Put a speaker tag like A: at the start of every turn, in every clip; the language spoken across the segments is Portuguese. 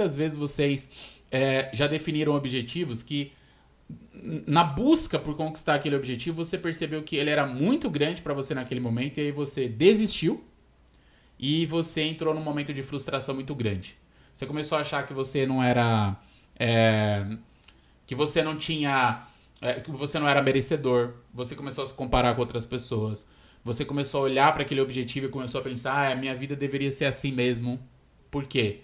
A: Quantas vezes vocês é, já definiram objetivos que, na busca por conquistar aquele objetivo, você percebeu que ele era muito grande para você naquele momento e aí você desistiu e você entrou num momento de frustração muito grande. Você começou a achar que você não era. É, que você não tinha. É, que você não era merecedor. Você começou a se comparar com outras pessoas. Você começou a olhar para aquele objetivo e começou a pensar: ah, a minha vida deveria ser assim mesmo. Por quê?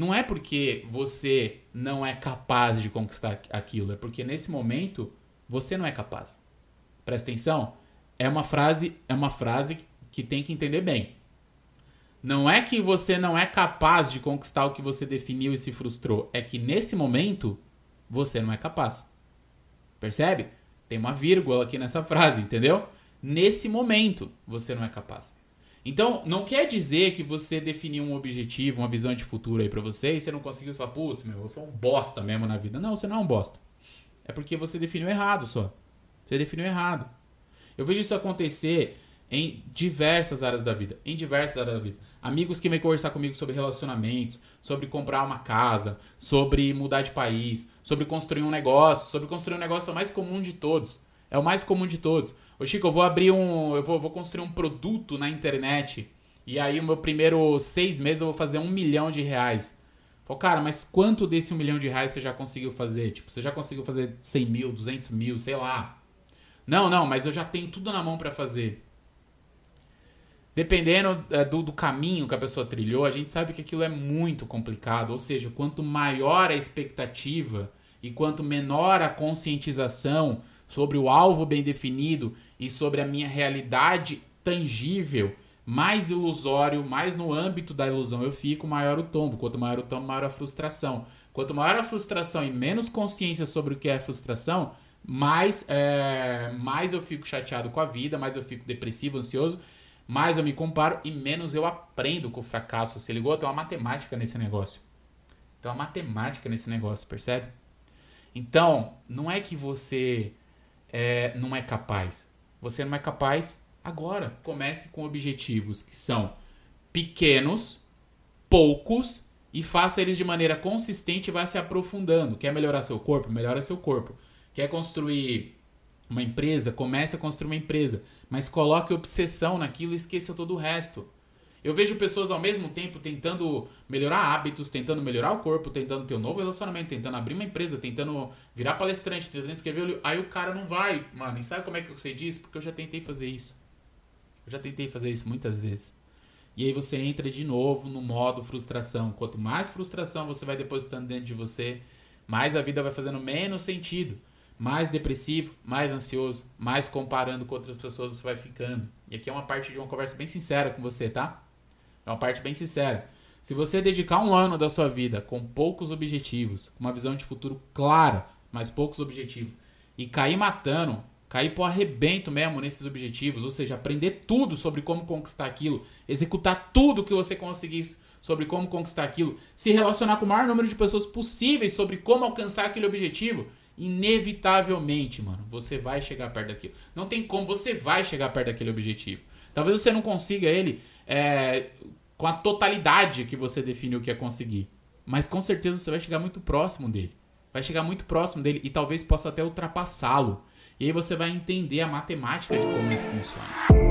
A: Não é porque você não é capaz de conquistar aquilo, é porque nesse momento você não é capaz. Presta atenção, é uma frase, é uma frase que tem que entender bem. Não é que você não é capaz de conquistar o que você definiu e se frustrou, é que nesse momento você não é capaz. Percebe? Tem uma vírgula aqui nessa frase, entendeu? Nesse momento você não é capaz. Então, não quer dizer que você definiu um objetivo, uma visão de futuro aí pra você e você não conseguiu, você fala, putz, meu, você é um bosta mesmo na vida. Não, você não é um bosta. É porque você definiu errado só. Você definiu errado. Eu vejo isso acontecer em diversas áreas da vida. Em diversas áreas da vida. Amigos que vêm conversar comigo sobre relacionamentos, sobre comprar uma casa, sobre mudar de país, sobre construir um negócio, sobre construir um negócio é o mais comum de todos. É o mais comum de todos. Ô Chico, eu vou abrir um. Eu vou, vou construir um produto na internet. E aí, o meu primeiro seis meses eu vou fazer um milhão de reais. Pô, cara, mas quanto desse um milhão de reais você já conseguiu fazer? Tipo, você já conseguiu fazer 100 mil, 200 mil, sei lá. Não, não, mas eu já tenho tudo na mão para fazer. Dependendo é, do, do caminho que a pessoa trilhou, a gente sabe que aquilo é muito complicado. Ou seja, quanto maior a expectativa e quanto menor a conscientização sobre o alvo bem definido e sobre a minha realidade tangível, mais ilusório, mais no âmbito da ilusão eu fico, maior o tombo. Quanto maior o tombo, maior a frustração. Quanto maior a frustração e menos consciência sobre o que é frustração, mais, é, mais eu fico chateado com a vida, mais eu fico depressivo, ansioso, mais eu me comparo e menos eu aprendo com o fracasso. Você ligou? Tem uma matemática nesse negócio. Tem uma matemática nesse negócio, percebe? Então, não é que você é, não é capaz. Você não é capaz agora. Comece com objetivos que são pequenos, poucos e faça eles de maneira consistente e vá se aprofundando. Quer melhorar seu corpo? Melhora seu corpo. Quer construir uma empresa? Comece a construir uma empresa. Mas coloque obsessão naquilo e esqueça todo o resto. Eu vejo pessoas ao mesmo tempo tentando melhorar hábitos, tentando melhorar o corpo, tentando ter um novo relacionamento, tentando abrir uma empresa, tentando virar palestrante, tentando escrever. Aí o cara não vai, mano. E sabe como é que eu sei disso? Porque eu já tentei fazer isso. Eu já tentei fazer isso muitas vezes. E aí você entra de novo no modo frustração. Quanto mais frustração você vai depositando dentro de você, mais a vida vai fazendo menos sentido. Mais depressivo, mais ansioso, mais comparando com outras pessoas você vai ficando. E aqui é uma parte de uma conversa bem sincera com você, tá? É uma parte bem sincera. Se você dedicar um ano da sua vida com poucos objetivos, com uma visão de futuro clara, mas poucos objetivos, e cair matando, cair pro arrebento mesmo nesses objetivos, ou seja, aprender tudo sobre como conquistar aquilo, executar tudo que você conseguir sobre como conquistar aquilo, se relacionar com o maior número de pessoas possíveis sobre como alcançar aquele objetivo, inevitavelmente, mano, você vai chegar perto daquilo. Não tem como, você vai chegar perto daquele objetivo. Talvez você não consiga ele é, com a totalidade que você definiu que é conseguir. Mas com certeza você vai chegar muito próximo dele. Vai chegar muito próximo dele e talvez possa até ultrapassá-lo. E aí você vai entender a matemática de como isso funciona.